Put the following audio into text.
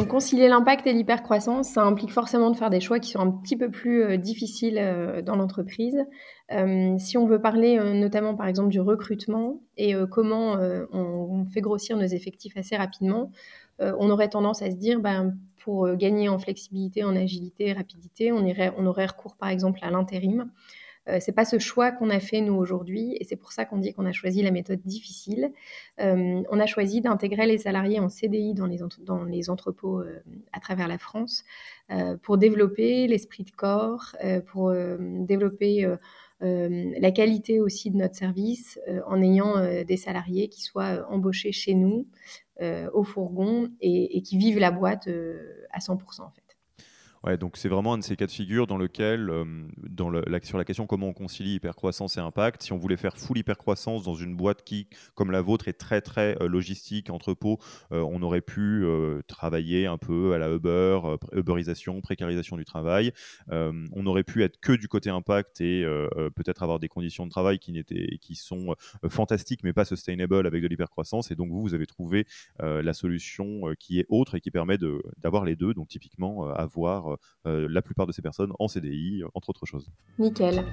concilier l'impact et l'hypercroissance, ça implique forcément de faire des choix qui sont un petit peu plus euh, difficiles euh, dans l'entreprise. Euh, si on veut parler notamment par exemple du recrutement et comment on, fait grossir nos effectifs assez rapidement, on aurait tendance à se dire, ben, pour gagner en flexibilité, en agilité, rapidité, on, irait, on aurait recours par exemple à l'intérim. Euh, c'est pas ce choix qu'on a fait nous aujourd'hui, et c'est pour ça qu'on dit qu'on a choisi la méthode difficile. Euh, on a choisi d'intégrer les salariés en CDI dans les, entrepôts euh, à travers la France pour développer l'esprit de corps, pour développer la qualité aussi de notre service en ayant des salariés qui soient embauchés chez nous au fourgon et, et, qui vivent la boîte à 100% en fait. Ouais, donc c'est vraiment un de ces cas de figure dans lequel, euh, dans le, sur la question comment on concilie hypercroissance et impact, si on voulait faire full hypercroissance dans une boîte qui, comme la vôtre, est très très euh, logistique, entrepôt, euh, on aurait pu travailler un peu à la Uber, Uberisation, précarisation du travail. on aurait pu être que du côté impact et peut-être avoir des conditions de travail qui, qui sont fantastiques mais pas sustainable avec de l'hypercroissance. Et donc vous, vous avez trouvé la solution qui est autre et qui permet de, d'avoir les deux. Donc typiquement avoir la plupart de ces personnes en CDI, entre autres choses. Nickel.